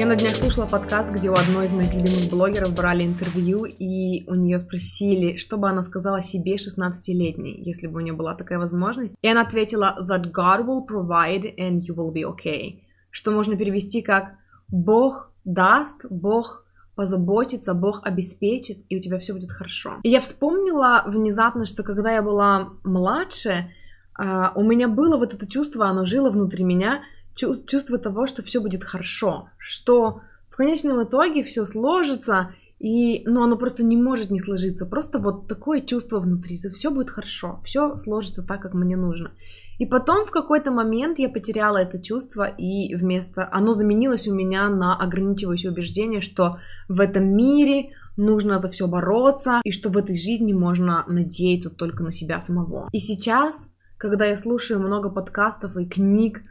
Я на днях слушала подкаст, где у одной из моих любимых блогеров брали интервью, и у нее спросили, что бы она сказала себе 16-летней, если бы у нее была такая возможность. И она ответила, that God will provide and you will be okay. Что можно перевести как Бог даст, Бог позаботится, Бог обеспечит, и у тебя все будет хорошо. И я вспомнила внезапно, что когда я была младше, а, у меня было вот это чувство, оно жило внутри меня, чувство того, что все будет хорошо, что в конечном итоге все сложится, и, ну, оно просто не может не сложиться. Просто вот такое чувство внутри, что все будет хорошо, все сложится так, как мне нужно. И потом в какой-то момент я потеряла это чувство, и вместо... Оно заменилось у меня на ограничивающее убеждение, что в этом мире нужно за все бороться, и что в этой жизни можно надеяться только на себя самого. И сейчас, когда я слушаю много подкастов и книг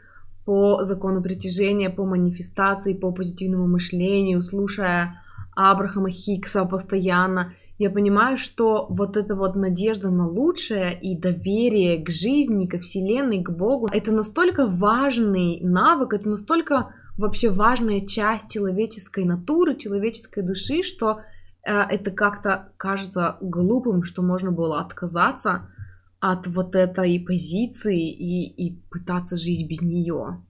по закону притяжения, по манифестации, по позитивному мышлению, слушая Абрахама Хикса постоянно, я понимаю, что вот эта вот надежда на лучшее и доверие к жизни, ко Вселенной, к Богу, это настолько важный навык, это настолько вообще важная часть человеческой натуры, человеческой души, что э, это как-то кажется глупым, что можно было отказаться от вот этой позиции и, и пытаться жить без нее.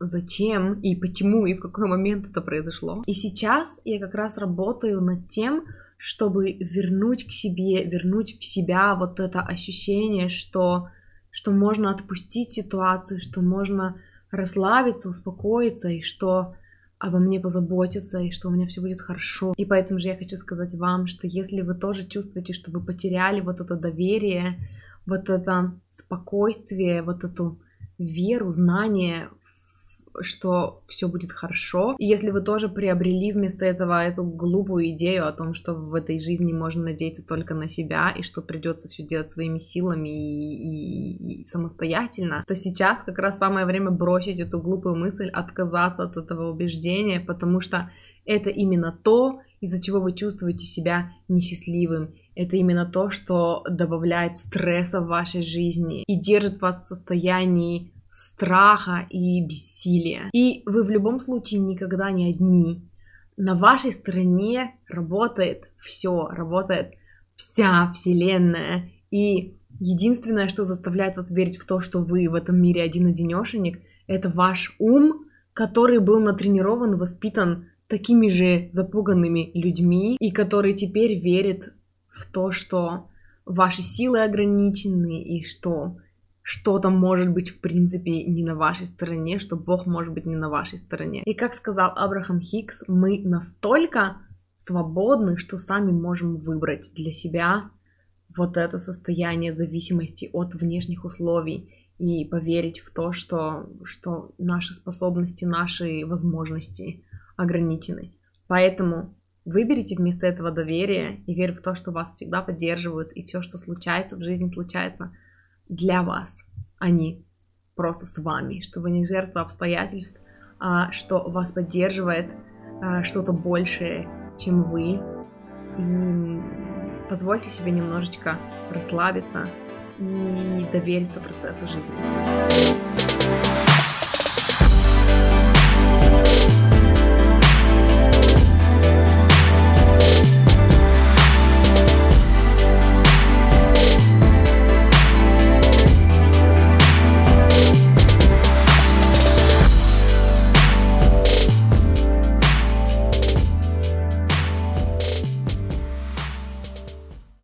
Зачем и почему и в какой момент это произошло. И сейчас я как раз работаю над тем, чтобы вернуть к себе, вернуть в себя вот это ощущение, что, что можно отпустить ситуацию, что можно расслабиться, успокоиться, и что обо мне позаботятся, и что у меня все будет хорошо. И поэтому же я хочу сказать вам, что если вы тоже чувствуете, что вы потеряли вот это доверие, вот это спокойствие, вот эту веру, знание что все будет хорошо. И если вы тоже приобрели вместо этого эту глупую идею о том, что в этой жизни можно надеяться только на себя и что придется все делать своими силами и, и, и самостоятельно, то сейчас как раз самое время бросить эту глупую мысль, отказаться от этого убеждения, потому что это именно то, из-за чего вы чувствуете себя несчастливым. Это именно то, что добавляет стресса в вашей жизни и держит вас в состоянии страха и бессилия. И вы в любом случае никогда не одни. На вашей стороне работает все, работает вся Вселенная. И единственное, что заставляет вас верить в то, что вы в этом мире один-одинешенек, это ваш ум, который был натренирован воспитан такими же запуганными людьми, и который теперь верит в то, что ваши силы ограничены, и что что-то может быть в принципе не на вашей стороне, что Бог может быть не на вашей стороне. И как сказал Абрахам Хикс, мы настолько свободны, что сами можем выбрать для себя вот это состояние зависимости от внешних условий и поверить в то, что, что наши способности, наши возможности ограничены. Поэтому выберите вместо этого доверие и верь в то, что вас всегда поддерживают, и все, что случается в жизни, случается для вас, а не просто с вами, что вы не жертва обстоятельств, а что вас поддерживает а, что-то большее, чем вы. И позвольте себе немножечко расслабиться и довериться процессу жизни.